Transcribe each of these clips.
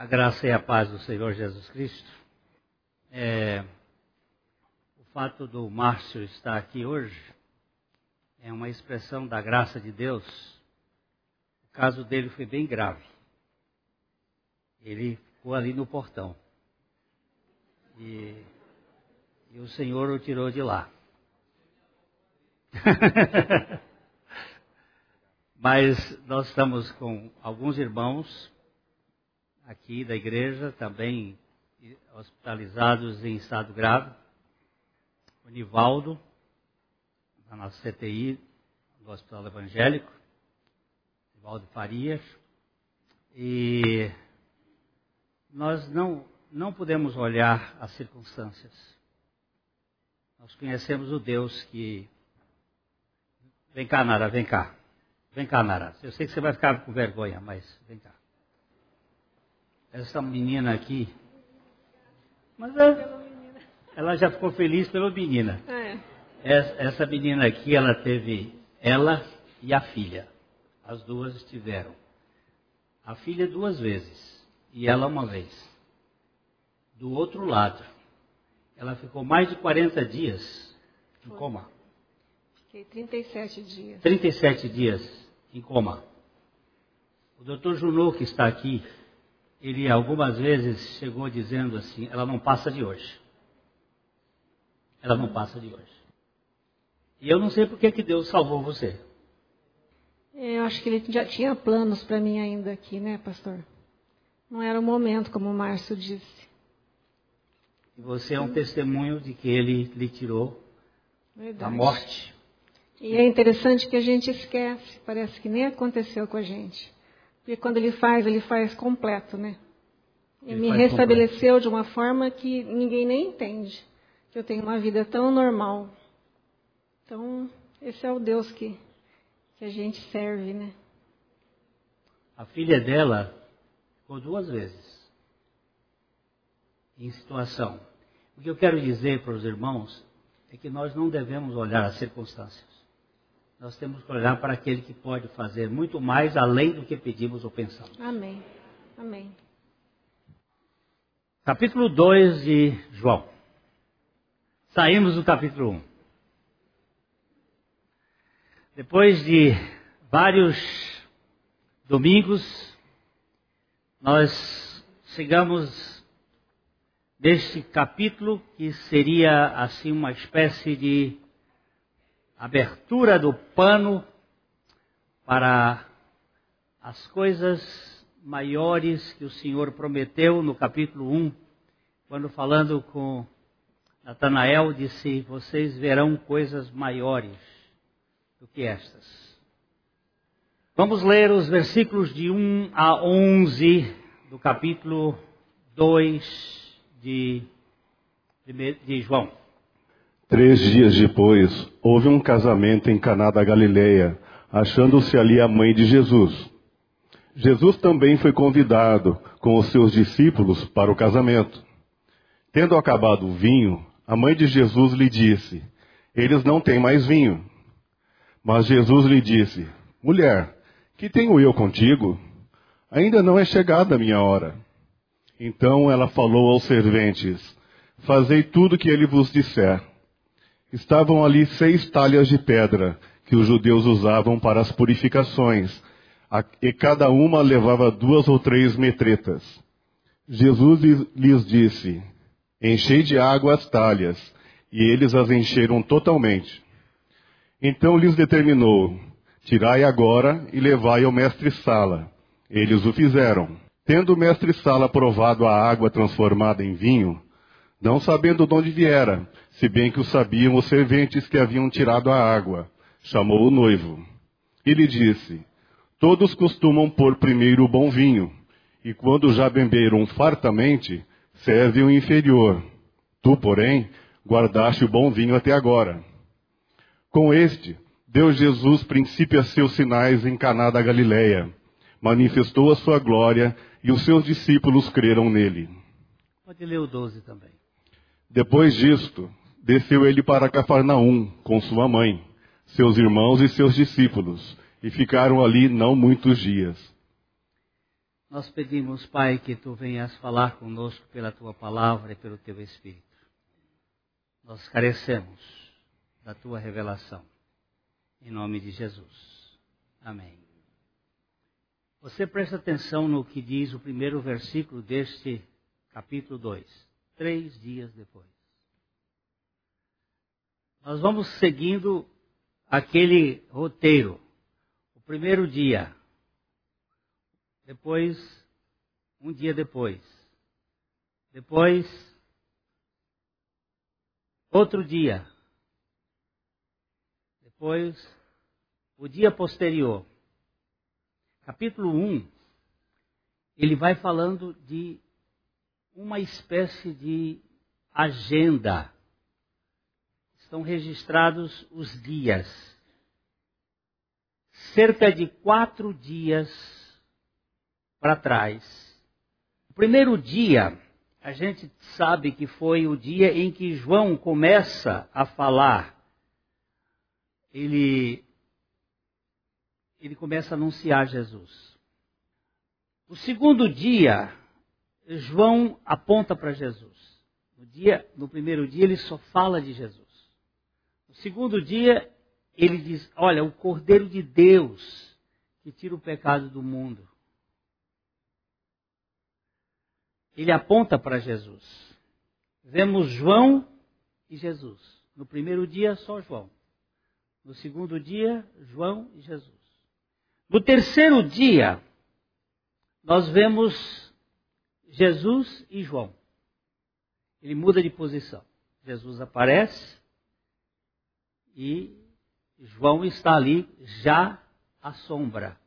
A graça e a paz do Senhor Jesus Cristo. É, o fato do Márcio estar aqui hoje é uma expressão da graça de Deus. O caso dele foi bem grave. Ele ficou ali no portão. E, e o Senhor o tirou de lá. Mas nós estamos com alguns irmãos aqui da igreja, também hospitalizados em estado grave. O Nivaldo, da nossa CTI, do Hospital Evangélico, Nivaldo Farias. E nós não, não podemos olhar as circunstâncias. Nós conhecemos o Deus que. Vem cá, Nara, vem cá. Vem cá, Nara. Eu sei que você vai ficar com vergonha, mas vem cá. Essa menina aqui. Mas ela, ela já ficou feliz pela menina. É. Essa, essa menina aqui, ela teve ela e a filha. As duas estiveram. A filha duas vezes e ela uma vez. Do outro lado, ela ficou mais de 40 dias em coma. Fiquei 37 dias. 37 dias em coma. O doutor Junot, que está aqui, ele algumas vezes chegou dizendo assim: ela não passa de hoje. Ela não passa de hoje. E eu não sei por que, Deus salvou você. Eu acho que ele já tinha planos para mim ainda aqui, né, pastor? Não era o momento, como o Márcio disse. E você é um testemunho de que ele lhe tirou Verdade. da morte e é interessante que a gente esquece, parece que nem aconteceu com a gente. Porque quando ele faz, ele faz completo, né? Ele, ele me restabeleceu completo. de uma forma que ninguém nem entende. Que eu tenho uma vida tão normal. Então, esse é o Deus que, que a gente serve, né? A filha dela ficou duas vezes em situação. O que eu quero dizer para os irmãos é que nós não devemos olhar as circunstâncias nós temos que olhar para aquele que pode fazer muito mais além do que pedimos ou pensamos. Amém. Amém. Capítulo 2 de João. Saímos do capítulo 1. Depois de vários domingos, nós chegamos neste capítulo que seria assim uma espécie de abertura do pano para as coisas maiores que o Senhor prometeu no capítulo 1, quando falando com Natanael, disse: Vocês verão coisas maiores do que estas. Vamos ler os versículos de 1 a 11 do capítulo 2 de, de, João. Três dias depois, houve um casamento em Caná da Galileia, achando-se ali a mãe de Jesus. Jesus também foi convidado com os seus discípulos para o casamento. Tendo acabado o vinho, a mãe de Jesus lhe disse: Eles não têm mais vinho. Mas Jesus lhe disse: Mulher, que tenho eu contigo? Ainda não é chegada a minha hora. Então ela falou aos serventes: Fazei tudo o que ele vos disser. Estavam ali seis talhas de pedra que os judeus usavam para as purificações, e cada uma levava duas ou três metretas. Jesus lhes disse: Enchei de água as talhas, e eles as encheram totalmente. Então lhes determinou: Tirai agora e levai ao mestre-sala. Eles o fizeram. Tendo o mestre-sala provado a água transformada em vinho, não sabendo de onde viera, se bem que o sabiam os serventes que haviam tirado a água. Chamou o noivo. E lhe disse: Todos costumam pôr primeiro o bom vinho, e quando já beberam fartamente, serve o inferior. Tu, porém, guardaste o bom vinho até agora. Com este, deu Jesus princípio a seus sinais em Caná da Galileia. Manifestou a sua glória e os seus discípulos creram nele. Pode ler o 12 também. Depois disto, desceu ele para Cafarnaum com sua mãe, seus irmãos e seus discípulos, e ficaram ali não muitos dias. Nós pedimos, Pai, que tu venhas falar conosco pela tua palavra e pelo teu Espírito. Nós carecemos da tua revelação. Em nome de Jesus. Amém. Você presta atenção no que diz o primeiro versículo deste capítulo 2. Três dias depois. Nós vamos seguindo aquele roteiro. O primeiro dia. Depois, um dia depois. Depois, outro dia. Depois, o dia posterior. Capítulo 1, ele vai falando de uma espécie de agenda. Estão registrados os dias. Cerca de quatro dias para trás. O primeiro dia, a gente sabe que foi o dia em que João começa a falar ele, ele começa a anunciar Jesus. O segundo dia, João aponta para Jesus. No, dia, no primeiro dia, ele só fala de Jesus. Segundo dia, ele diz: Olha, o Cordeiro de Deus que tira o pecado do mundo. Ele aponta para Jesus. Vemos João e Jesus. No primeiro dia, só João. No segundo dia, João e Jesus. No terceiro dia, nós vemos Jesus e João. Ele muda de posição. Jesus aparece e João está ali já à sombra.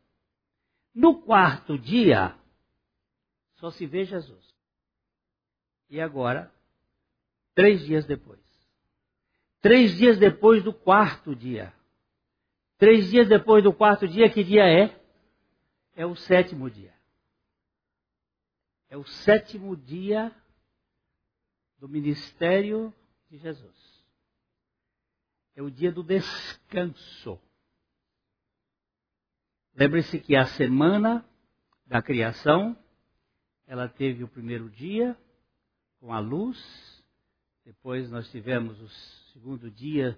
No quarto dia, só se vê Jesus. E agora, três dias depois, Três dias depois do quarto dia. Três dias depois do quarto dia, que dia é? É o sétimo dia. É o sétimo dia do ministério de Jesus. É o dia do descanso. Lembre-se que a semana da criação, ela teve o primeiro dia com a luz, depois nós tivemos os segundo dia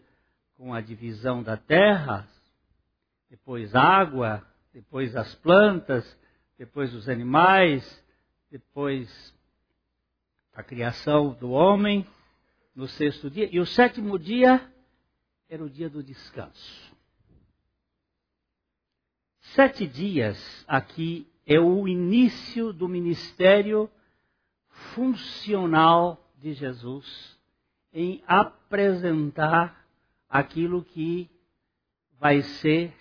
com a divisão da terra, depois água, depois as plantas, depois os animais, depois a criação do homem no sexto dia. E o sétimo dia era o dia do descanso. Sete dias aqui é o início do ministério funcional de Jesus em apresentar aquilo que vai ser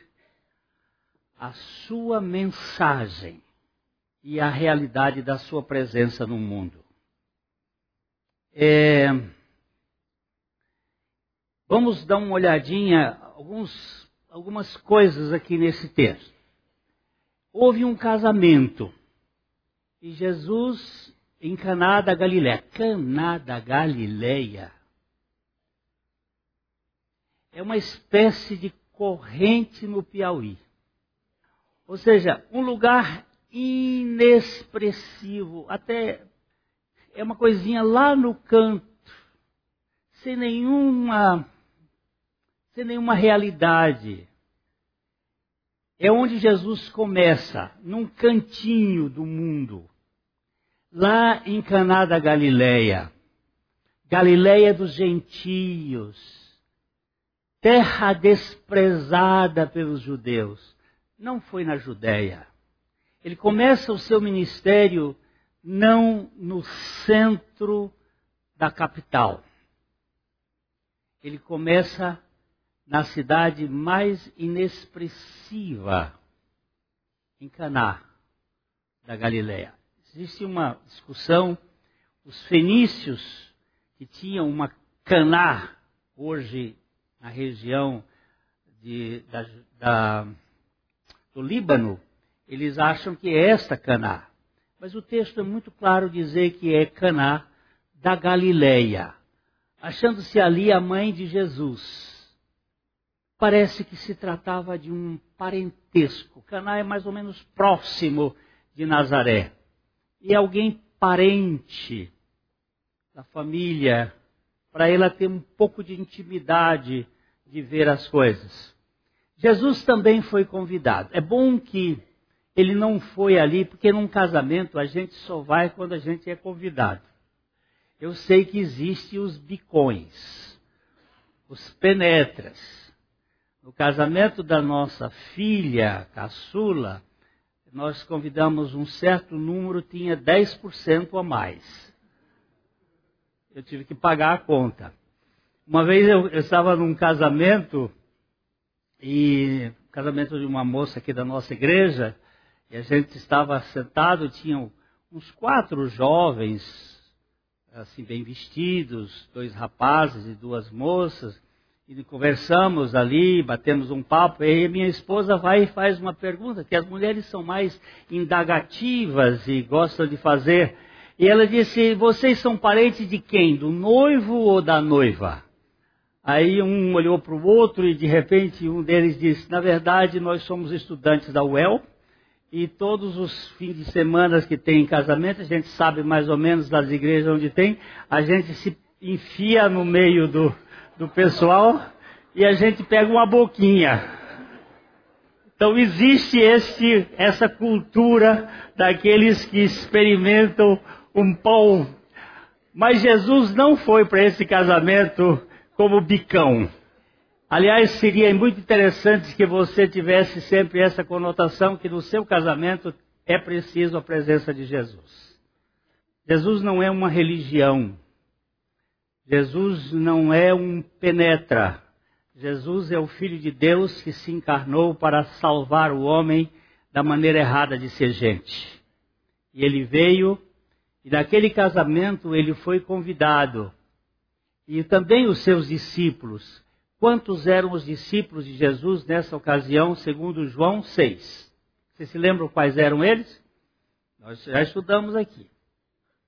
a sua mensagem e a realidade da sua presença no mundo. É, vamos dar uma olhadinha, alguns, algumas coisas aqui nesse texto. Houve um casamento e Jesus em Caná da Galileia. Caná da Galileia é uma espécie de corrente no Piauí. Ou seja, um lugar inexpressivo, até é uma coisinha lá no canto, sem nenhuma sem nenhuma realidade. É onde Jesus começa, num cantinho do mundo. Lá em Caná da Galileia, Galileia dos gentios, terra desprezada pelos judeus. Não foi na Judéia. Ele começa o seu ministério não no centro da capital. Ele começa na cidade mais inexpressiva, em Caná da Galileia. Existe uma discussão, os fenícios que tinham uma Caná, hoje na região de, da, da, do Líbano, eles acham que é esta Caná. Mas o texto é muito claro dizer que é Caná da Galileia, achando-se ali a mãe de Jesus. Parece que se tratava de um parentesco. Caná é mais ou menos próximo de Nazaré. E alguém parente da família, para ela ter um pouco de intimidade de ver as coisas. Jesus também foi convidado. É bom que ele não foi ali, porque num casamento a gente só vai quando a gente é convidado. Eu sei que existem os bicões, os penetras. No casamento da nossa filha, caçula, nós convidamos um certo número, tinha 10% a mais eu tive que pagar a conta. Uma vez eu, eu estava num casamento, e casamento de uma moça aqui da nossa igreja, e a gente estava sentado, tinham uns quatro jovens, assim, bem vestidos, dois rapazes e duas moças, e conversamos ali, batemos um papo, e minha esposa vai e faz uma pergunta, que as mulheres são mais indagativas e gostam de fazer e ela disse: Vocês são parentes de quem? Do noivo ou da noiva? Aí um olhou para o outro e de repente um deles disse: Na verdade, nós somos estudantes da UEL e todos os fins de semana que tem casamento, a gente sabe mais ou menos das igrejas onde tem, a gente se enfia no meio do, do pessoal e a gente pega uma boquinha. Então existe esse, essa cultura daqueles que experimentam um pão. Mas Jesus não foi para esse casamento como bicão. Aliás, seria muito interessante que você tivesse sempre essa conotação que no seu casamento é preciso a presença de Jesus. Jesus não é uma religião. Jesus não é um penetra. Jesus é o Filho de Deus que se encarnou para salvar o homem da maneira errada de ser gente. E ele veio e naquele casamento ele foi convidado. E também os seus discípulos. Quantos eram os discípulos de Jesus nessa ocasião, segundo João 6? Vocês se lembram quais eram eles? Nós já estudamos aqui.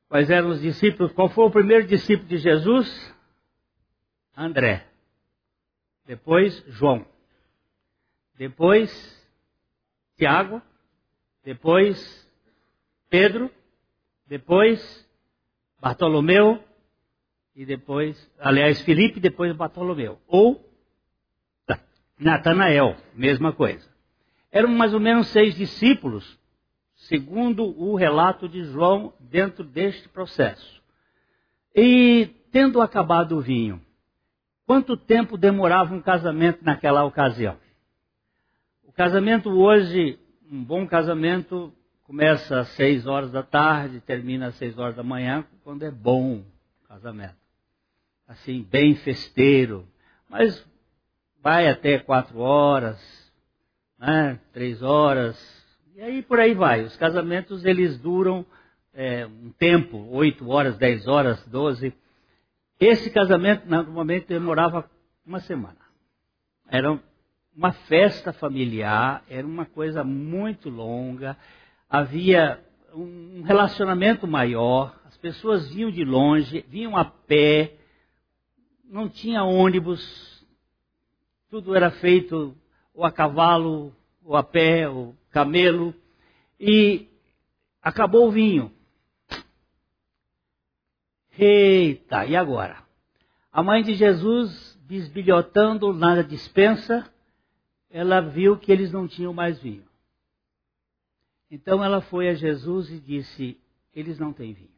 Quais eram os discípulos? Qual foi o primeiro discípulo de Jesus? André. Depois, João. Depois, Tiago. Depois, Pedro depois Bartolomeu e depois, aliás, Felipe, depois Bartolomeu. Ou Natanael, mesma coisa. Eram mais ou menos seis discípulos, segundo o relato de João dentro deste processo. E tendo acabado o vinho, quanto tempo demorava um casamento naquela ocasião? O casamento hoje, um bom casamento, começa às seis horas da tarde, termina às seis horas da manhã, quando é bom o casamento. Assim, bem festeiro. Mas vai até quatro horas, né, três horas, e aí por aí vai. Os casamentos, eles duram é, um tempo, oito horas, dez horas, doze. Esse casamento, normalmente, demorava uma semana. Era uma festa familiar, era uma coisa muito longa, havia um relacionamento maior, as pessoas vinham de longe, vinham a pé, não tinha ônibus, tudo era feito ou a cavalo, ou a pé, ou camelo, e acabou o vinho. Eita, e agora? A mãe de Jesus, bisbilhotando na dispensa, ela viu que eles não tinham mais vinho. Então ela foi a Jesus e disse: Eles não têm vinho.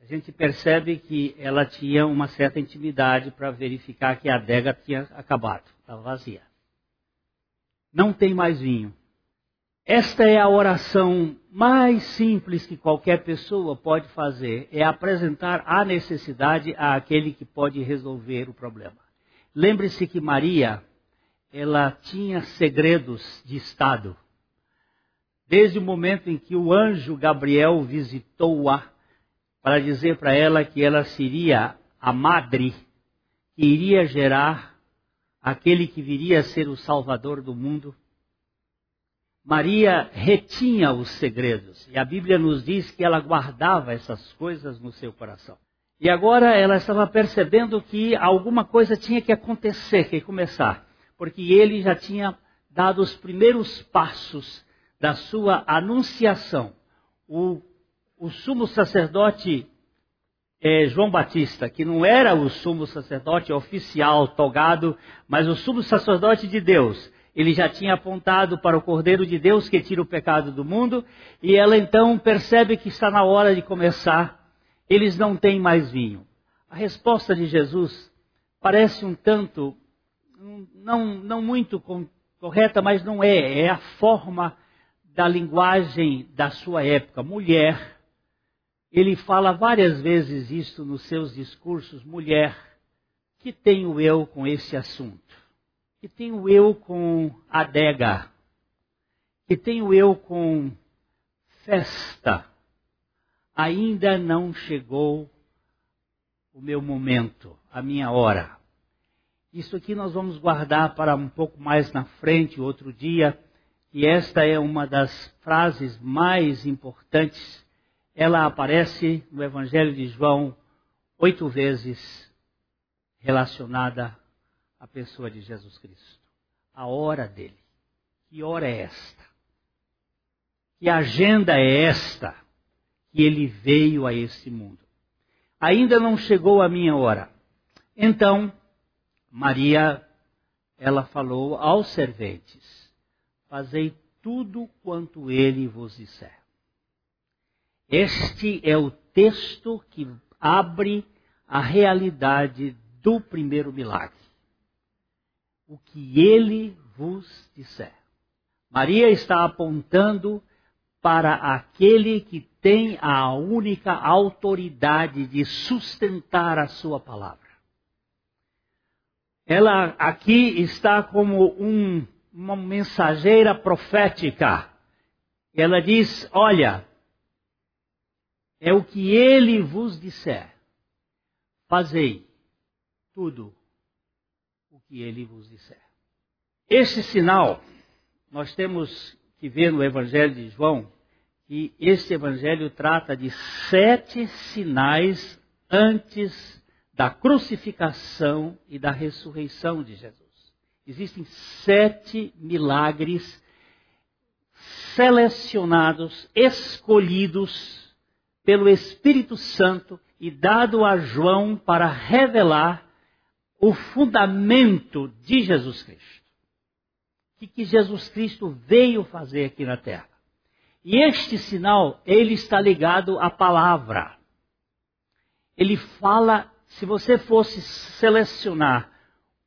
A gente percebe que ela tinha uma certa intimidade para verificar que a adega tinha acabado, estava vazia. Não tem mais vinho. Esta é a oração mais simples que qualquer pessoa pode fazer, é apresentar a necessidade àquele que pode resolver o problema. Lembre-se que Maria, ela tinha segredos de Estado. Desde o momento em que o anjo Gabriel visitou-a para dizer para ela que ela seria a madre que iria gerar aquele que viria a ser o salvador do mundo. Maria retinha os segredos e a Bíblia nos diz que ela guardava essas coisas no seu coração. E agora ela estava percebendo que alguma coisa tinha que acontecer, que começar, porque ele já tinha dado os primeiros passos da sua anunciação. O, o sumo sacerdote é, João Batista, que não era o sumo sacerdote oficial, togado, mas o sumo sacerdote de Deus. Ele já tinha apontado para o Cordeiro de Deus que tira o pecado do mundo, e ela então percebe que está na hora de começar. Eles não têm mais vinho. A resposta de Jesus parece um tanto, não, não muito correta, mas não é. É a forma da linguagem da sua época. Mulher. Ele fala várias vezes isso nos seus discursos. Mulher, que tenho eu com esse assunto? Que tenho eu com adega? Que tenho eu com festa? Ainda não chegou o meu momento, a minha hora. Isso aqui nós vamos guardar para um pouco mais na frente, outro dia, e esta é uma das frases mais importantes. Ela aparece no Evangelho de João oito vezes relacionada à pessoa de Jesus Cristo. A hora dele. Que hora é esta? Que agenda é esta que ele veio a esse mundo? Ainda não chegou a minha hora. Então, Maria, ela falou aos serventes: Fazei tudo quanto ele vos disser. Este é o texto que abre a realidade do primeiro milagre. O que ele vos disser. Maria está apontando para aquele que tem a única autoridade de sustentar a sua palavra. Ela aqui está como um, uma mensageira profética. Ela diz: Olha, é o que ele vos disser. Fazei tudo que ele vos disser. Este sinal, nós temos que ver no Evangelho de João, que este Evangelho trata de sete sinais antes da crucificação e da ressurreição de Jesus. Existem sete milagres selecionados, escolhidos pelo Espírito Santo e dado a João para revelar o fundamento de Jesus Cristo. O que, Jesus Cristo veio fazer aqui na terra? E este sinal, ele está ligado à palavra. Ele fala se você fosse selecionar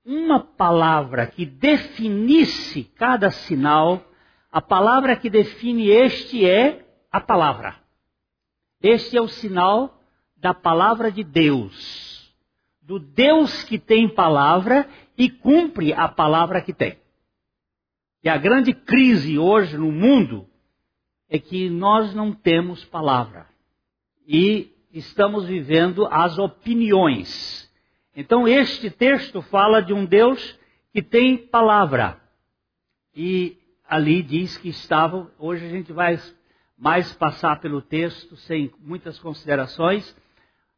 uma palavra que definisse cada sinal, a palavra que define este é a palavra. Este é o sinal da palavra de Deus. Do Deus que tem palavra e cumpre a palavra que tem. E a grande crise hoje no mundo é que nós não temos palavra. E estamos vivendo as opiniões. Então, este texto fala de um Deus que tem palavra. E ali diz que estavam, hoje a gente vai mais passar pelo texto sem muitas considerações.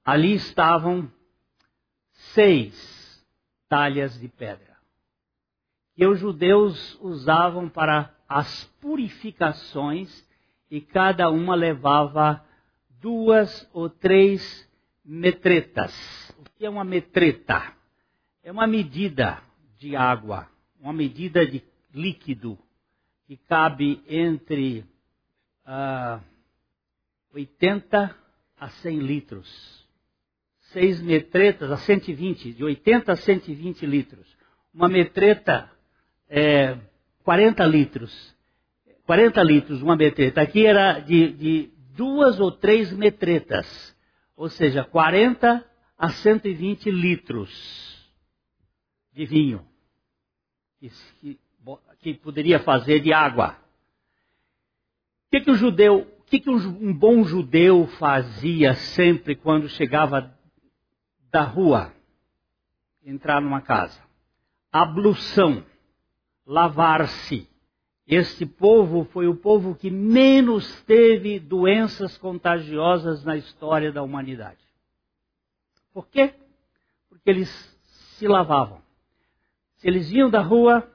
Ali estavam seis talhas de pedra que os judeus usavam para as purificações e cada uma levava duas ou três metretas. O que é uma metreta? É uma medida de água, uma medida de líquido que cabe entre uh, ah, 80 a 100 litros. Seis metretas a 120, de 80 a 120 litros. Uma metreta é 40 litros. 40 litros, uma metreta. Aqui era de, de duas ou três metretas, ou seja, 40 a 120 litros de vinho, que, que, poderia fazer de água. O que, que o judeu, o que, que um bom judeu fazia sempre quando chegava da rua, entrar numa casa? Ablução, lavar-se. Este povo foi o povo que menos teve doenças contagiosas na história da humanidade. Por quê? Porque eles se lavavam. Se eles vinham da rua,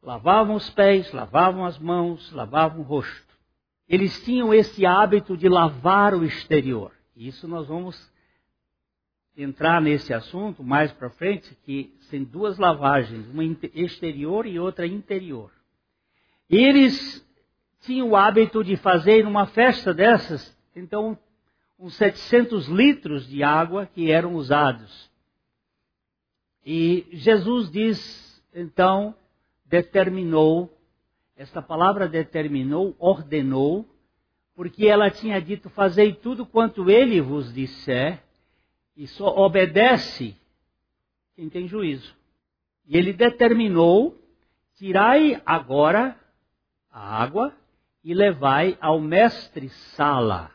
lavavam os pés, lavavam as mãos, lavavam o rosto. Eles tinham esse hábito de lavar o exterior. Isso nós vamos entrar nesse assunto mais para frente, que tem duas lavagens, uma exterior e outra interior. Eles tinham o hábito de fazer numa festa dessas, então, uns 700 litros de água que eram usados. E Jesus diz, então, determinou, esta palavra determinou, ordenou, porque ela tinha dito: Fazei tudo quanto ele vos disser, e só obedece quem tem juízo. E ele determinou: Tirai agora a água e levai ao mestre Sala.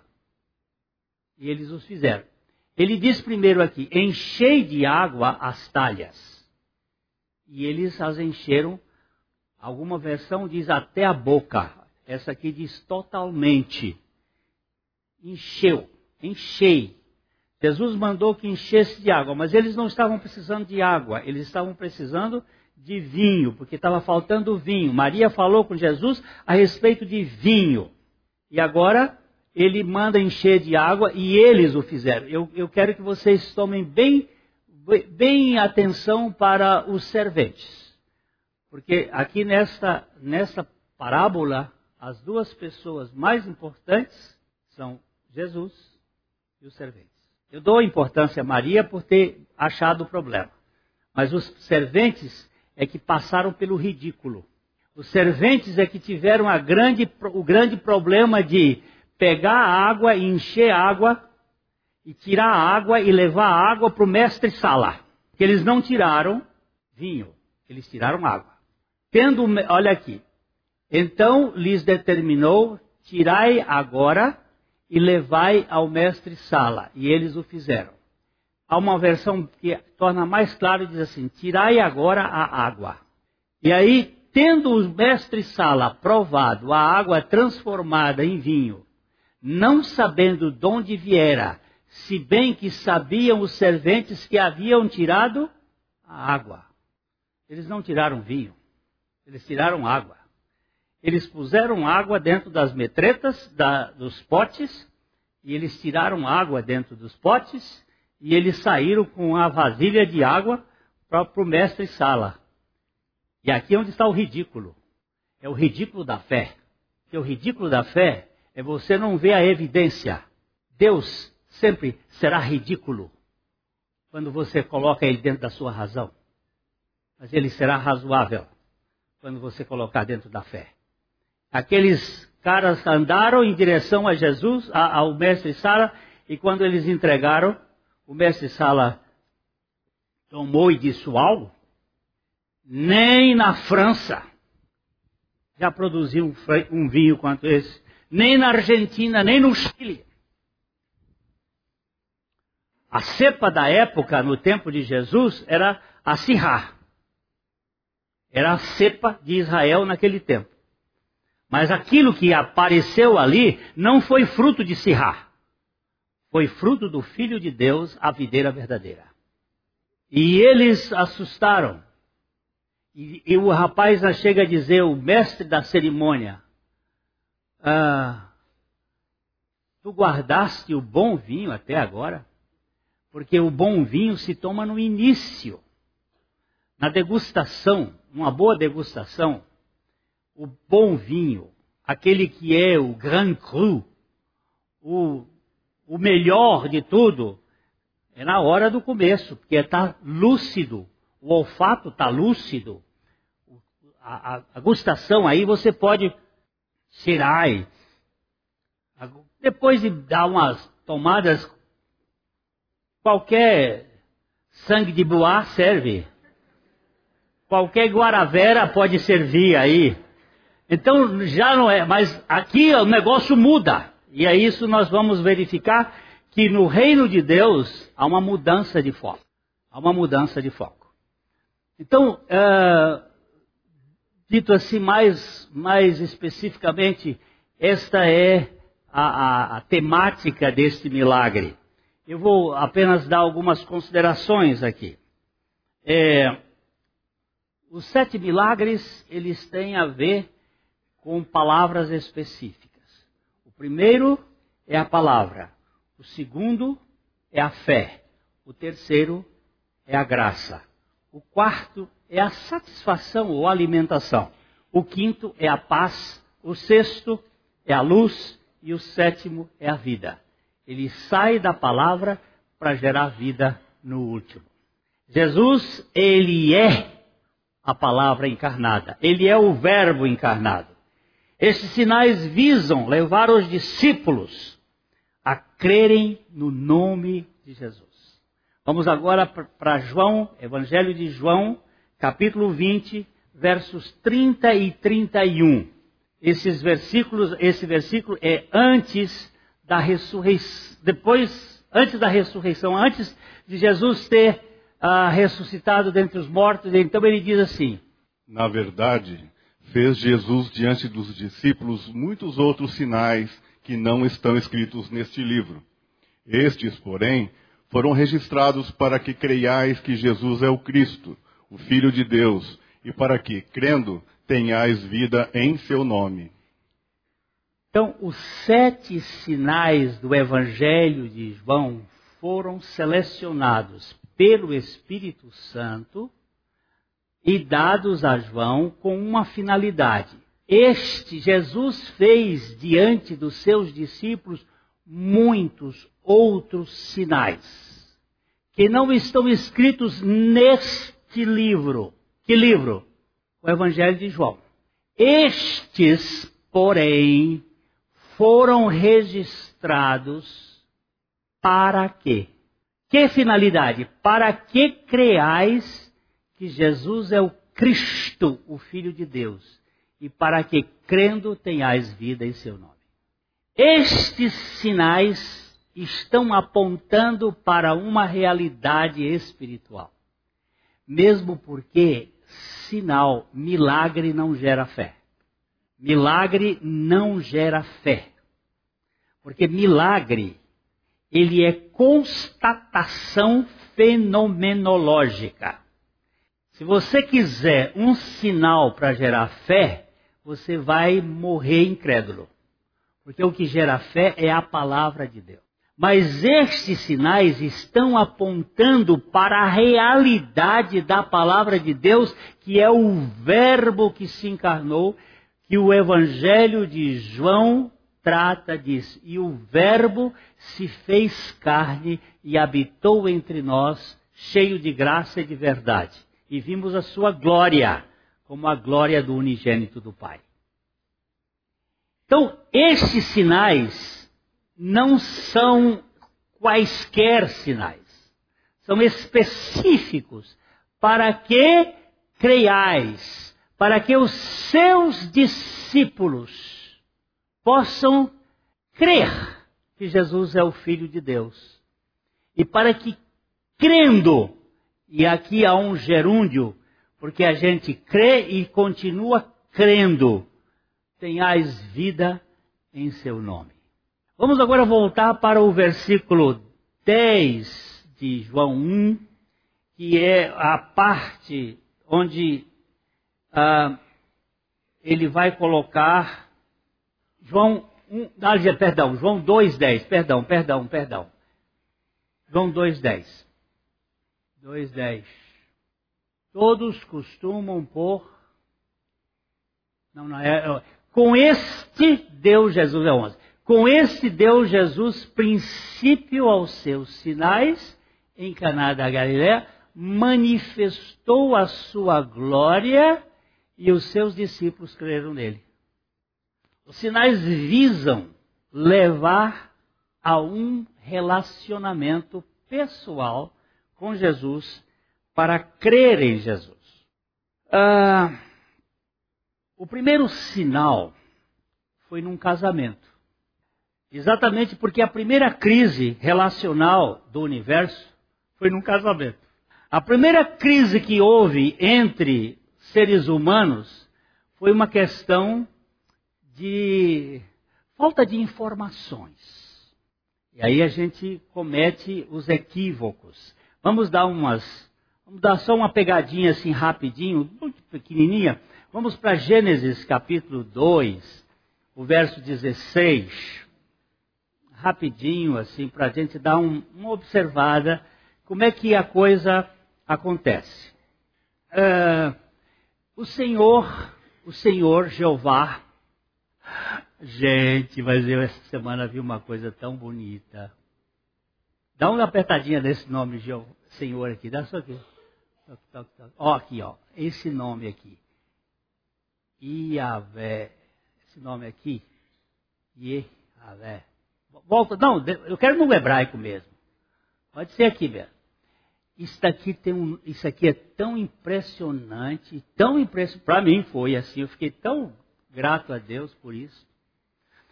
E eles os fizeram. Ele diz primeiro aqui: Enchei de água as talhas. E eles as encheram Alguma versão diz até a boca. Essa aqui diz totalmente. Encheu, enchei. Jesus mandou que enchesse de água, mas eles não estavam precisando de água, eles estavam precisando de vinho, porque estava faltando vinho. Maria falou com Jesus a respeito de vinho. E agora ele manda encher de água e eles o fizeram. Eu, eu quero que vocês tomem bem, bem atenção para os serventes. Porque aqui nesta, nesta parábola, as duas pessoas mais importantes são Jesus e os serventes. Eu dou importância a Maria por ter achado o problema. Mas os serventes é que passaram pelo ridículo. Os serventes é que tiveram grande, o grande problema de pegar a água e encher água, e tirar a água e levar a água para o mestre Sala. Que eles não tiraram vinho, eles tiraram água. Tendo, olha aqui. Então lhes determinou: tirai agora e levai ao mestre Sala. E eles o fizeram. Há uma versão que torna mais claro e diz assim: tirai agora a água. E aí, tendo o mestre Sala provado a água transformada em vinho, não sabendo de onde viera, se bem que sabiam os serventes que haviam tirado a água. Eles não tiraram vinho. Eles tiraram água. Eles puseram água dentro das metretas, da, dos potes, e eles tiraram água dentro dos potes, e eles saíram com a vasilha de água para o mestre Sala. E aqui é onde está o ridículo. É o ridículo da fé. Porque o ridículo da fé é você não ver a evidência. Deus sempre será ridículo quando você coloca ele dentro da sua razão. Mas ele será razoável quando você colocar dentro da fé. Aqueles caras andaram em direção a Jesus, ao mestre Sala, e quando eles entregaram, o mestre Sala tomou e disse: Uau, nem na França já produziu um vinho quanto esse, nem na Argentina, nem no Chile. A cepa da época, no tempo de Jesus, era a Sirá. Era a cepa de Israel naquele tempo. Mas aquilo que apareceu ali não foi fruto de Sirá. Foi fruto do Filho de Deus, a videira verdadeira. E eles assustaram. E, e o rapaz chega a dizer, o mestre da cerimônia, ah, tu guardaste o bom vinho até agora? Porque o bom vinho se toma no início. Na degustação, uma boa degustação, o bom vinho, aquele que é o Grand Cru, o, o melhor de tudo, é na hora do começo, porque está lúcido, o olfato está lúcido. A, a, a, gustação aí você pode cheirar. Depois de dar umas tomadas, qualquer sangue de boa serve. Qualquer guaravera pode servir aí. Então já não é, mas aqui o negócio muda. E é isso nós vamos verificar que no reino de Deus há uma mudança de foco. Há uma mudança de foco. Então, é, dito assim mais, mais especificamente, esta é a, a, a temática deste milagre. Eu vou apenas dar algumas considerações aqui. É, Os sete milagres, eles têm a ver com palavras específicas. O primeiro é a palavra. O segundo é a fé. O terceiro é a graça. O quarto é a satisfação ou alimentação. O quinto é a paz. O sexto é a luz. E o sétimo é a vida. Ele sai da palavra para gerar vida no último. Jesus, ele é a palavra encarnada. Ele é o Verbo encarnado. Estes sinais visam levar os discípulos a crerem no nome de Jesus. Vamos agora para João, Evangelho de João, capítulo 20, versos 30 e 31. Esses versículos, esse versículo é antes da ressurreição, depois, antes da ressurreição, antes de Jesus ter uh, ressuscitado dentre os mortos. Então ele diz assim: Na verdade, fez Jesus diante dos discípulos muitos outros sinais que não estão escritos neste livro. Estes, porém, foram registrados para que creiais que Jesus é o Cristo, o Filho de Deus, e para que, crendo, tenhais vida em seu nome. Então, os sete sinais do Evangelho de João foram selecionados pelo Espírito Santo e dados a João com uma finalidade. Este Jesus fez diante dos seus discípulos muitos outros sinais que não estão escritos neste livro. Que livro? O Evangelho de João. Estes, porém, foram registrados para quê? Que finalidade? Para que creais que Jesus é o Cristo, o Filho de Deus, e para que crendo tenhais vida em seu nome. Estes sinais estão apontando para uma realidade espiritual. Mesmo porque sinal, milagre não gera fé. Milagre não gera fé. Porque milagre ele é constatação fenomenológica. Se você quiser um sinal para gerar fé, você vai morrer incrédulo. Porque o que gera fé é a palavra de Deus. Mas estes sinais estão apontando para a realidade da palavra de Deus, que é o Verbo que se encarnou, que o Evangelho de João trata disso. E o Verbo se fez carne e habitou entre nós, cheio de graça e de verdade. E vimos a sua glória, como a glória do unigênito do Pai. Então, estes sinais não são quaisquer sinais. São específicos para que creiais, para que os seus discípulos possam crer que Jesus é o Filho de Deus. E para que, crendo, e aqui há um gerúndio, porque a gente crê e continua crendo, tenhais vida em seu nome. Vamos agora voltar para o versículo 10 de João 1, que é a parte onde ah, ele vai colocar João 1, ah, perdão, João 2,10, perdão, perdão, perdão. João 2,10. 2,10. Todos costumam pôr. Não, não é, é. Com este deu Jesus, é 11. Com este deu Jesus princípio aos seus sinais em Caná da Galiléia, manifestou a sua glória e os seus discípulos creram nele. Os sinais visam levar a um relacionamento pessoal com Jesus para crer em Jesus. Ah, o primeiro sinal foi num casamento. Exatamente porque a primeira crise relacional do universo foi num casamento. A primeira crise que houve entre seres humanos foi uma questão de falta de informações. E aí a gente comete os equívocos. Vamos dar umas, Vamos dar só uma pegadinha assim rapidinho, muito pequenininha. Vamos para Gênesis capítulo 2, o verso 16. Rapidinho assim, para a gente dar um, uma observada como é que a coisa acontece. Uh, o Senhor, o Senhor Jeová, gente, mas eu essa semana vi uma coisa tão bonita. Dá uma apertadinha nesse nome, Senhor, aqui, dá só aqui. Ó, aqui, ó, esse nome aqui. Iavé, esse nome aqui, Iavé. Volta, não, eu quero no hebraico mesmo. Pode ser aqui mesmo. Isso aqui, tem um, isso aqui é tão impressionante, tão impressionante. Para mim foi assim, eu fiquei tão grato a Deus por isso.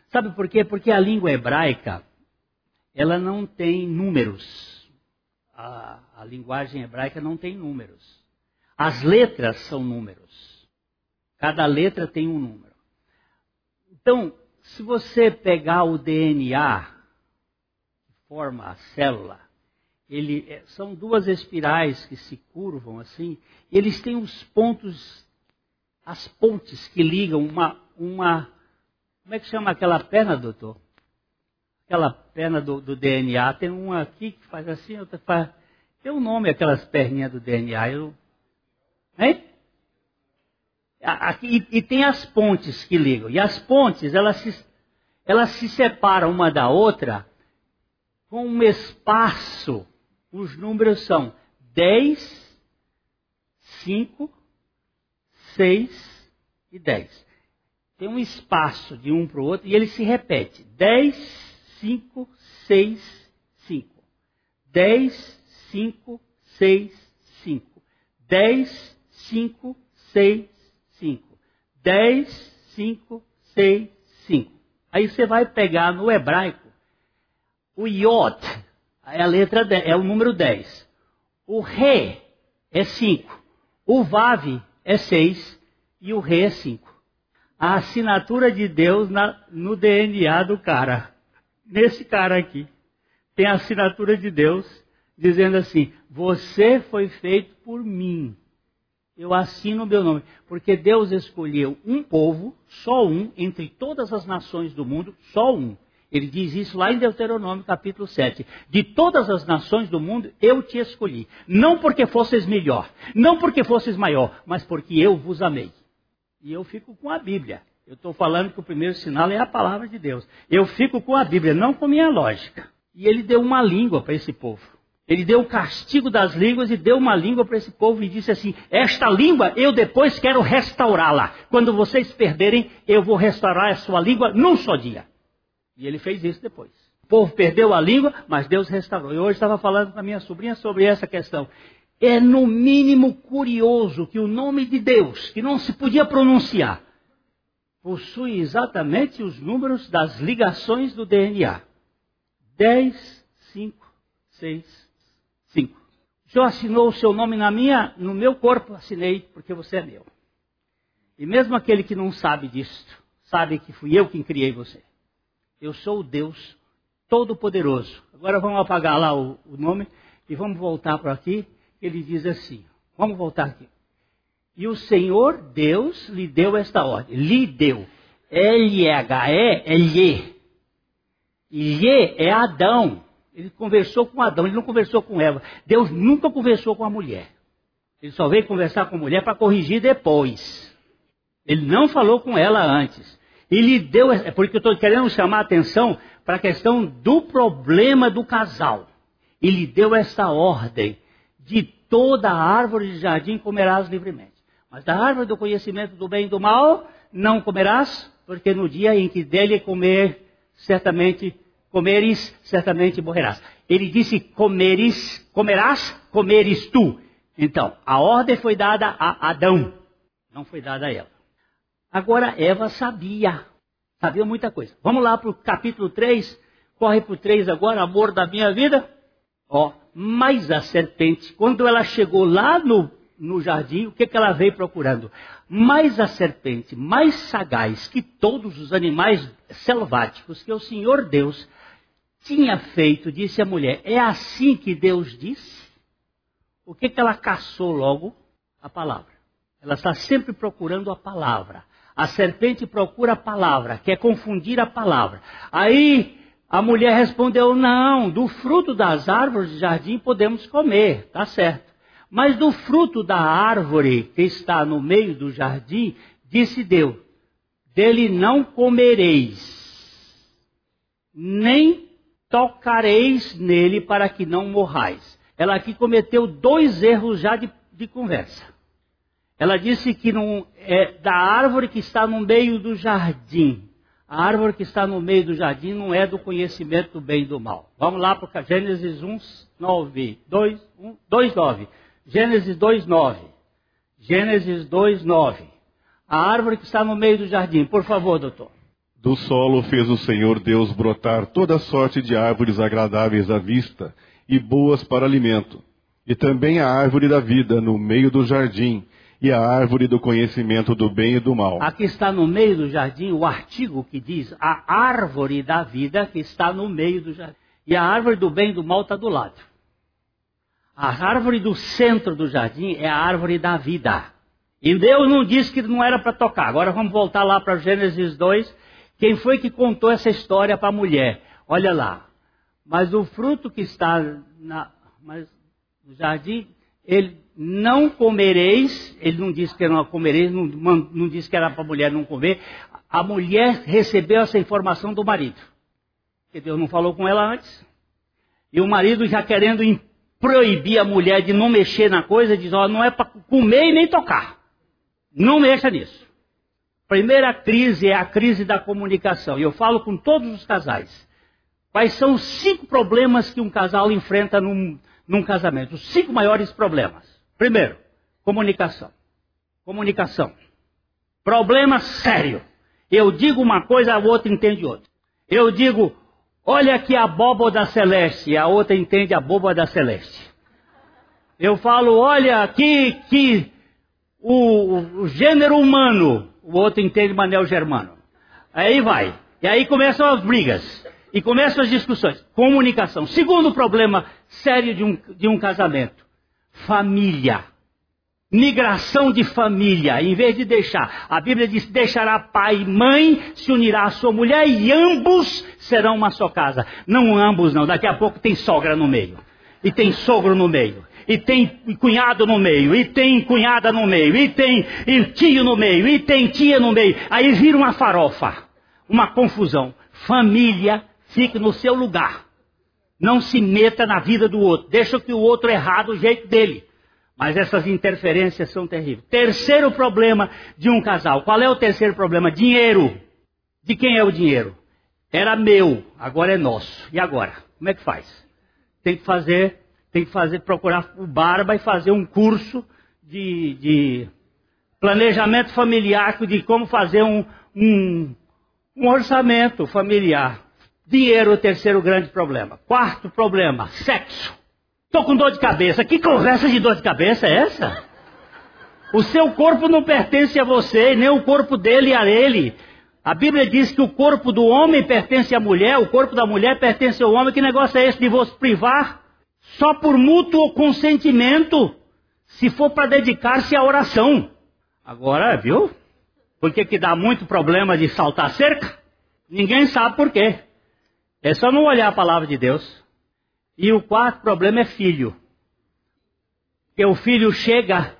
Sabe por quê? Porque a língua hebraica, ela não tem números. A, a linguagem hebraica não tem números. As letras são números. Cada letra tem um número. Então, se você pegar o DNA, que forma a célula, ele, é, são duas espirais que se curvam assim, eles têm os pontos, as pontes que ligam uma, uma como é que chama aquela perna, doutor? Aquela perna do, do DNA, tem uma aqui que faz assim, outra faz. Tem um nome aquelas perninhas do DNA. Eu, hein? Aqui, e, e tem as pontes que ligam. E as pontes, elas se, elas se separam uma da outra com um espaço os números são 10, 5, 6 e 10. Tem um espaço de um para o outro e ele se repete. 10, 5, 6, 5. 10, 5, 6, 5. 10, 5, 6, 5. 10, 5, 6, 5. Aí você vai pegar no hebraico o iot, é a letra 10, é o número 10. O Re é 5. O Vav é 6 e o Re é 5. A assinatura de Deus na, no DNA do cara. Nesse cara aqui. Tem a assinatura de Deus dizendo assim: Você foi feito por mim. Eu assino o meu nome. Porque Deus escolheu um povo, só um, entre todas as nações do mundo, só um. Ele diz isso lá em Deuteronômio capítulo 7. De todas as nações do mundo, eu te escolhi. Não porque fosses melhor, não porque fosses maior, mas porque eu vos amei. E eu fico com a Bíblia. Eu estou falando que o primeiro sinal é a palavra de Deus. Eu fico com a Bíblia, não com minha lógica. E ele deu uma língua para esse povo. Ele deu o castigo das línguas e deu uma língua para esse povo e disse assim: Esta língua eu depois quero restaurá-la. Quando vocês perderem, eu vou restaurar a sua língua num só dia. E ele fez isso depois. O povo perdeu a língua, mas Deus restaurou. E hoje estava falando com a minha sobrinha sobre essa questão. É no mínimo curioso que o nome de Deus, que não se podia pronunciar, possui exatamente os números das ligações do DNA. 10, 5, 6, 5. O Senhor assinou o seu nome na minha, no meu corpo, assinei, porque você é meu. E mesmo aquele que não sabe disto, sabe que fui eu quem criei você. Eu sou o Deus Todo-Poderoso. Agora vamos apagar lá o, o nome e vamos voltar para aqui. Ele diz assim: vamos voltar aqui. E o Senhor Deus lhe deu esta ordem. Lhe deu. L-E-H-E é lhe. Lhe é Adão. Ele conversou com Adão, ele não conversou com Eva. Deus nunca conversou com a mulher. Ele só veio conversar com a mulher para corrigir depois. Ele não falou com ela antes. E lhe deu, é porque eu estou querendo chamar a atenção para a questão do problema do casal. E lhe deu esta ordem: de toda árvore de jardim comerás livremente. Mas da árvore do conhecimento do bem e do mal não comerás, porque no dia em que dele comer, certamente comeres, certamente morrerás. Ele disse: comeres, comerás, comeres tu. Então, a ordem foi dada a Adão, não foi dada a ela. Agora Eva sabia, sabia muita coisa. Vamos lá para o capítulo 3, corre para o 3 agora, amor da minha vida. Ó, mas a serpente, quando ela chegou lá no, no jardim, o que, que ela veio procurando? Mais a serpente, mais sagaz que todos os animais selváticos que o Senhor Deus tinha feito, disse a mulher: É assim que Deus disse? O que, que ela caçou logo? A palavra. Ela está sempre procurando a palavra. A serpente procura a palavra, quer confundir a palavra. Aí a mulher respondeu: Não, do fruto das árvores do jardim podemos comer, tá certo. Mas do fruto da árvore que está no meio do jardim, disse Deus: Dele não comereis, nem tocareis nele para que não morrais. Ela aqui cometeu dois erros já de, de conversa. Ela disse que não é da árvore que está no meio do jardim. A árvore que está no meio do jardim não é do conhecimento do bem e do mal. Vamos lá para Gênesis 1, 9, 2, 1, 2, 9. Gênesis 2, 9. Gênesis 2, 9. A árvore que está no meio do jardim. Por favor, doutor. Do solo fez o Senhor Deus brotar toda sorte de árvores agradáveis à vista e boas para alimento, e também a árvore da vida no meio do jardim, e a árvore do conhecimento do bem e do mal. Aqui está no meio do jardim o artigo que diz a árvore da vida que está no meio do jardim. E a árvore do bem e do mal está do lado. A árvore do centro do jardim é a árvore da vida. E Deus não disse que não era para tocar. Agora vamos voltar lá para Gênesis 2, quem foi que contou essa história para a mulher? Olha lá. Mas o fruto que está na, mas, no jardim, ele não comereis, ele não disse que não comereis, não, não disse que era para a mulher não comer. A mulher recebeu essa informação do marido. Porque Deus não falou com ela antes. E o marido já querendo proibir a mulher de não mexer na coisa, diz, ó, não é para comer e nem tocar. Não mexa nisso. Primeira crise é a crise da comunicação. E eu falo com todos os casais. Quais são os cinco problemas que um casal enfrenta num, num casamento? Os cinco maiores problemas. Primeiro, comunicação. Comunicação. Problema sério. Eu digo uma coisa, a outra entende outra. Eu digo, olha aqui a abóboda celeste, a outra entende a abóboda celeste. Eu falo, olha aqui que o, o gênero humano, o outro entende Manel Germano. Aí vai. E aí começam as brigas. E começam as discussões. Comunicação. Segundo problema sério de um, de um casamento: família. Migração de família. Em vez de deixar, a Bíblia diz: deixará pai e mãe, se unirá a sua mulher e ambos serão uma só casa. Não ambos, não. Daqui a pouco tem sogra no meio. E tem sogro no meio e tem cunhado no meio, e tem cunhada no meio, e tem e tio no meio, e tem tia no meio. Aí vira uma farofa, uma confusão. Família, fique no seu lugar. Não se meta na vida do outro. Deixa que o outro errar do jeito dele. Mas essas interferências são terríveis. Terceiro problema de um casal. Qual é o terceiro problema? Dinheiro. De quem é o dinheiro? Era meu, agora é nosso. E agora? Como é que faz? Tem que fazer tem que fazer, procurar o Barba e fazer um curso de, de planejamento familiar, de como fazer um, um, um orçamento familiar. Dinheiro é o terceiro grande problema. Quarto problema, sexo. Estou com dor de cabeça. Que conversa de dor de cabeça é essa? O seu corpo não pertence a você, nem o corpo dele a ele. A Bíblia diz que o corpo do homem pertence à mulher, o corpo da mulher pertence ao homem. Que negócio é esse de você privar só por mútuo consentimento, se for para dedicar-se à oração. Agora, viu? Por que, que dá muito problema de saltar cerca? Ninguém sabe por quê. É só não olhar a palavra de Deus. E o quarto problema é filho. Porque o filho chega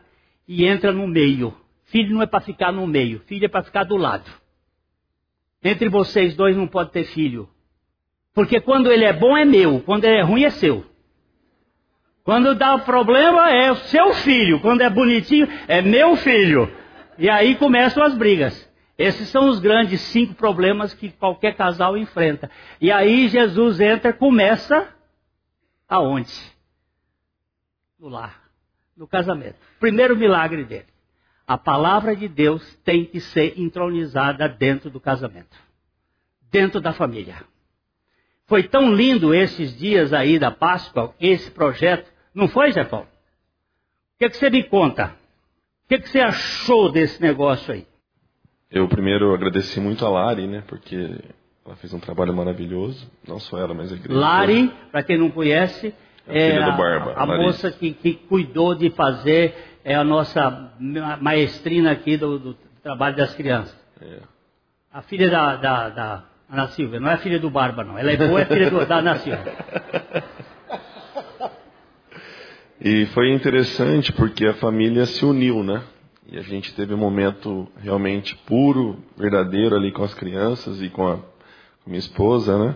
e entra no meio. Filho não é para ficar no meio, filho é para ficar do lado. Entre vocês dois não pode ter filho. Porque quando ele é bom é meu, quando ele é ruim é seu. Quando dá problema é seu filho, quando é bonitinho é meu filho. E aí começam as brigas. Esses são os grandes cinco problemas que qualquer casal enfrenta. E aí Jesus entra, começa aonde? No lar, no casamento. Primeiro milagre dele. A palavra de Deus tem que ser entronizada dentro do casamento, dentro da família. Foi tão lindo esses dias aí da Páscoa, esse projeto, não foi, Zé Paulo? O que, é que você me conta? O que, é que você achou desse negócio aí? Eu primeiro agradeci muito a Lari, né? Porque ela fez um trabalho maravilhoso. Não só ela, mas a igreja. Lari, para quem não conhece, é a, Barba, a moça que, que, cuidou de fazer é a nossa maestrina aqui do, do trabalho das crianças. É. A filha da, da, da, Ana Silvia, não é filha do Barba, não. Ela é boa, é filha do, da Ana Silvia. E foi interessante porque a família se uniu, né? E a gente teve um momento realmente puro, verdadeiro ali com as crianças e com a, minha esposa, né?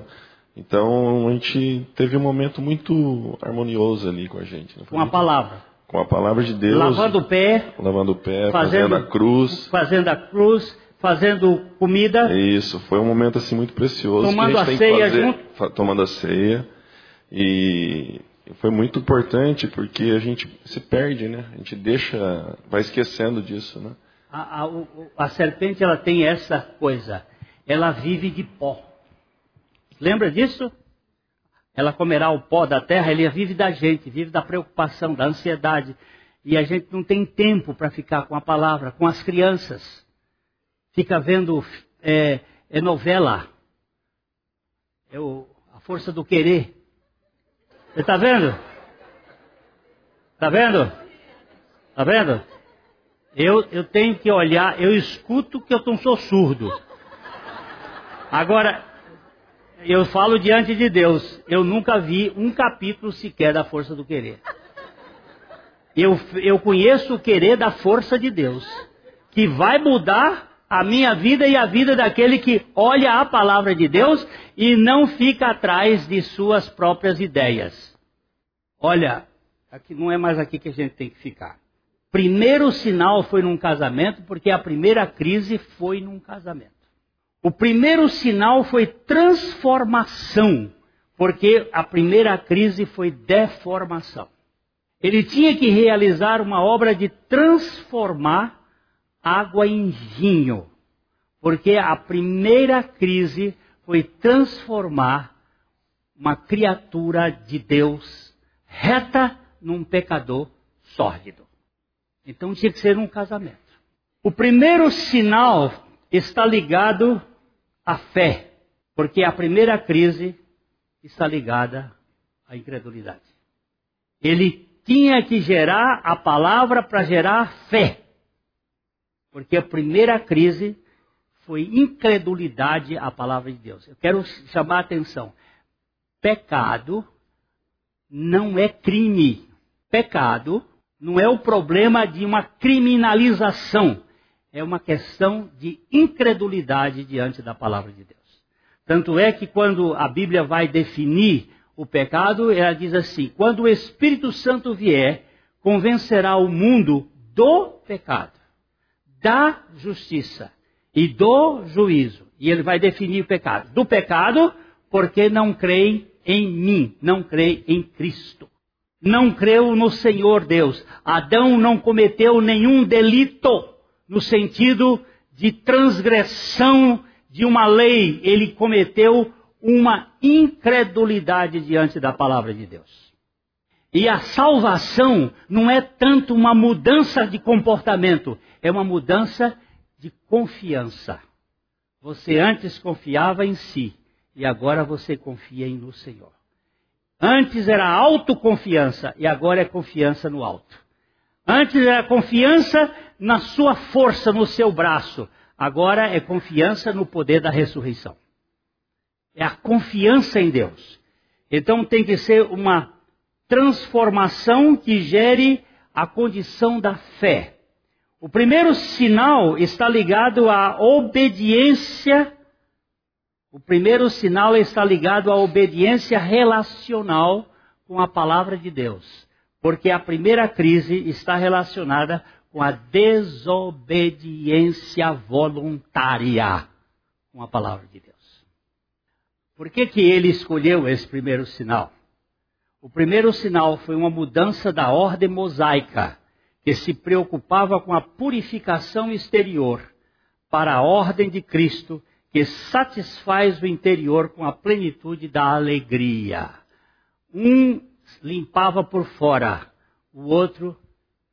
Então a gente teve um momento muito harmonioso ali com a gente. Né? Com a palavra. Com a palavra de Deus. Lavando o pé. Lavando o pé, fazendo, fazendo a cruz. Fazendo a cruz, fazendo comida. Isso, foi um momento assim muito precioso. Tomando a, a ceia fazer, junto. Tomando a ceia. E foi muito importante porque a gente se perde, né? A gente deixa, vai esquecendo disso, né? A, a, a serpente ela tem essa coisa, ela vive de pó. Lembra disso? Ela comerá o pó da terra, ela vive da gente, vive da preocupação, da ansiedade. E a gente não tem tempo para ficar com a palavra, com as crianças. Fica vendo é, é novela. É o, a força do querer. Você está vendo? Está vendo? Está vendo? Eu, eu tenho que olhar, eu escuto que eu não sou surdo. Agora, eu falo diante de Deus, eu nunca vi um capítulo sequer da força do querer. Eu, eu conheço o querer da força de Deus, que vai mudar a minha vida e a vida daquele que olha a palavra de Deus e não fica atrás de suas próprias ideias. Olha, aqui não é mais aqui que a gente tem que ficar. Primeiro sinal foi num casamento, porque a primeira crise foi num casamento. O primeiro sinal foi transformação, porque a primeira crise foi deformação. Ele tinha que realizar uma obra de transformar água em vinho, porque a primeira crise foi transformar uma criatura de Deus reta num pecador sórdido. Então tinha que ser um casamento. O primeiro sinal está ligado à fé, porque a primeira crise está ligada à incredulidade. Ele tinha que gerar a palavra para gerar fé. Porque a primeira crise foi incredulidade à palavra de Deus. Eu quero chamar a atenção. Pecado não é crime. Pecado não é o problema de uma criminalização. É uma questão de incredulidade diante da palavra de Deus. Tanto é que quando a Bíblia vai definir o pecado, ela diz assim: quando o Espírito Santo vier, convencerá o mundo do pecado da justiça e do juízo. E ele vai definir o pecado. Do pecado, porque não creem em mim, não creem em Cristo. Não creu no Senhor Deus. Adão não cometeu nenhum delito no sentido de transgressão de uma lei. Ele cometeu uma incredulidade diante da palavra de Deus. E a salvação não é tanto uma mudança de comportamento, é uma mudança de confiança. Você antes confiava em si e agora você confia no Senhor. Antes era autoconfiança e agora é confiança no alto. Antes era confiança na sua força, no seu braço. Agora é confiança no poder da ressurreição. É a confiança em Deus. Então tem que ser uma transformação que gere a condição da fé. O primeiro sinal está ligado à obediência. O primeiro sinal está ligado à obediência relacional com a palavra de Deus. Porque a primeira crise está relacionada com a desobediência voluntária com a palavra de Deus. Por que, que ele escolheu esse primeiro sinal? O primeiro sinal foi uma mudança da ordem mosaica, que se preocupava com a purificação exterior, para a ordem de Cristo, que satisfaz o interior com a plenitude da alegria. Um limpava por fora, o outro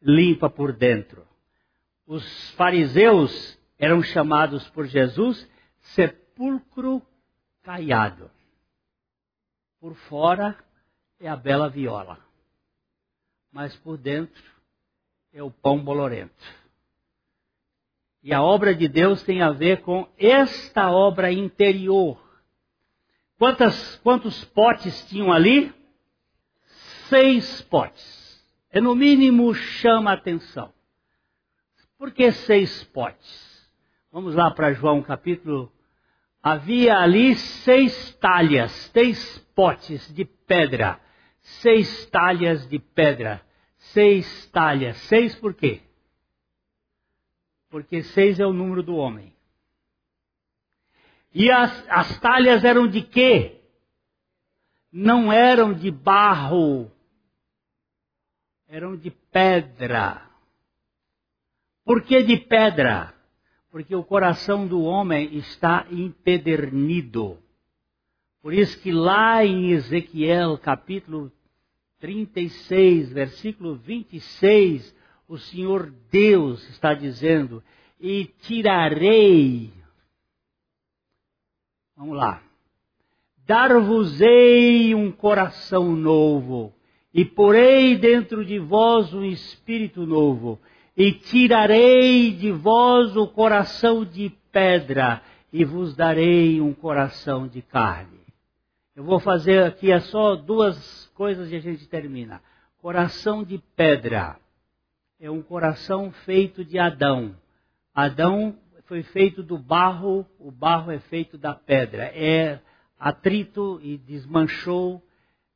limpa por dentro. Os fariseus eram chamados por Jesus sepulcro caiado. Por fora é a bela viola. Mas por dentro é o pão bolorento. E a obra de Deus tem a ver com esta obra interior. Quantas, quantos potes tinham ali? Seis potes. É no mínimo chama a atenção. Por que seis potes? Vamos lá para João capítulo. Havia ali seis talhas, seis potes de pedra. Seis talhas de pedra. Seis talhas. Seis por quê? Porque seis é o número do homem. E as, as talhas eram de quê? Não eram de barro, eram de pedra. Por que de pedra? Porque o coração do homem está empedernido. Por isso que lá em Ezequiel capítulo 36, versículo 26, o Senhor Deus está dizendo: E tirarei. Vamos lá. Dar-vos-ei um coração novo, e porei dentro de vós um espírito novo, e tirarei de vós o coração de pedra, e vos darei um coração de carne. Eu vou fazer aqui é só duas coisas e a gente termina. Coração de pedra é um coração feito de Adão. Adão foi feito do barro, o barro é feito da pedra. É atrito e desmanchou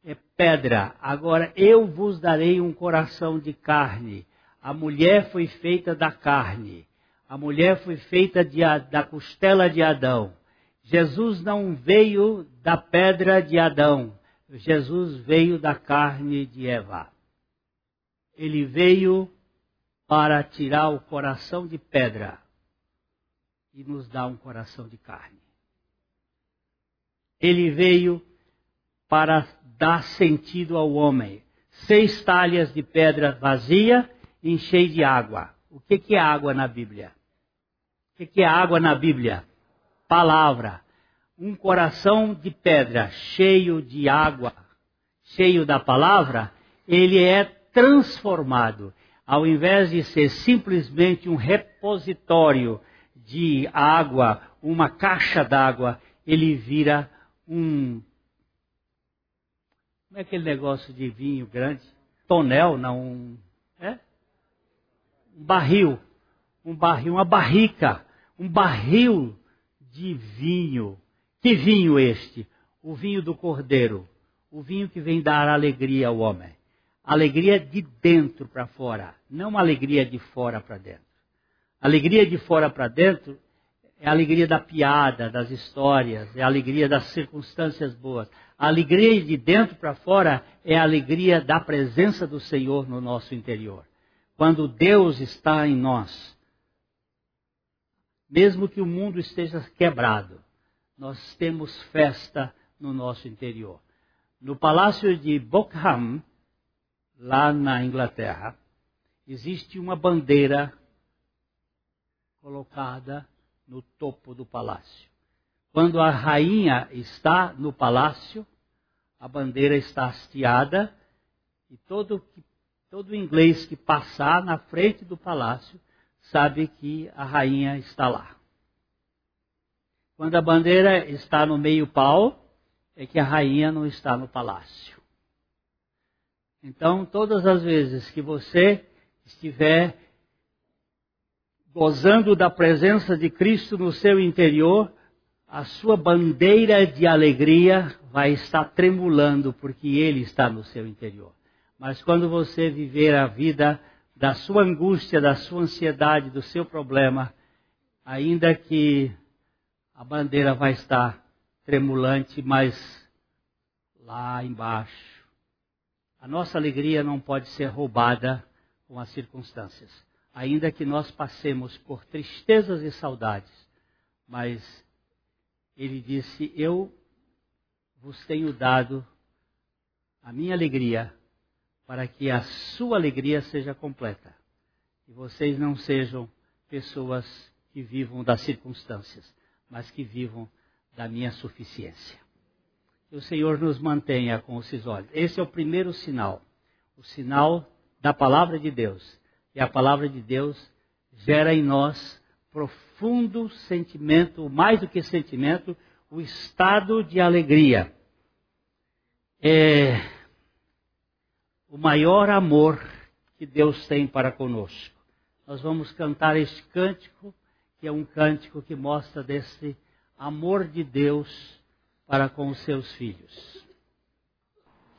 é pedra. Agora eu vos darei um coração de carne. A mulher foi feita da carne. A mulher foi feita de, da costela de Adão. Jesus não veio da pedra de Adão. Jesus veio da carne de Eva. Ele veio para tirar o coração de pedra e nos dar um coração de carne. Ele veio para dar sentido ao homem. Seis talhas de pedra vazia enchei de água. O que, é água na Bíblia? O que é água na Bíblia? Palavra. Um coração de pedra cheio de água, cheio da palavra, ele é transformado. Ao invés de ser simplesmente um repositório de água, uma caixa d'água, ele vira um como é aquele negócio de vinho grande? Tonel, não. Um, é? Um barril. Um barril, uma barrica. Um barril de vinho. Que vinho este? O vinho do cordeiro. O vinho que vem dar alegria ao homem. Alegria de dentro para fora, não alegria de fora para dentro. Alegria de fora para dentro é a alegria da piada, das histórias, é a alegria das circunstâncias boas. A alegria de dentro para fora é a alegria da presença do Senhor no nosso interior. Quando Deus está em nós, mesmo que o mundo esteja quebrado, nós temos festa no nosso interior. No palácio de Buckingham, lá na Inglaterra, existe uma bandeira colocada no topo do palácio. Quando a rainha está no palácio, a bandeira está hasteada e todo, todo inglês que passar na frente do palácio sabe que a rainha está lá. Quando a bandeira está no meio pau, é que a rainha não está no palácio. Então, todas as vezes que você estiver gozando da presença de Cristo no seu interior, a sua bandeira de alegria vai estar tremulando porque Ele está no seu interior. Mas quando você viver a vida da sua angústia, da sua ansiedade, do seu problema, ainda que a bandeira vai estar tremulante, mas lá embaixo, a nossa alegria não pode ser roubada com as circunstâncias ainda que nós passemos por tristezas e saudades, mas ele disse: Eu vos tenho dado a minha alegria para que a sua alegria seja completa e vocês não sejam pessoas que vivam das circunstâncias, mas que vivam da minha suficiência. que o Senhor nos mantenha com esses olhos. Esse é o primeiro sinal, o sinal da palavra de Deus. E a palavra de Deus gera em nós profundo sentimento, mais do que sentimento, o estado de alegria. É o maior amor que Deus tem para conosco. Nós vamos cantar este cântico, que é um cântico que mostra desse amor de Deus para com os seus filhos.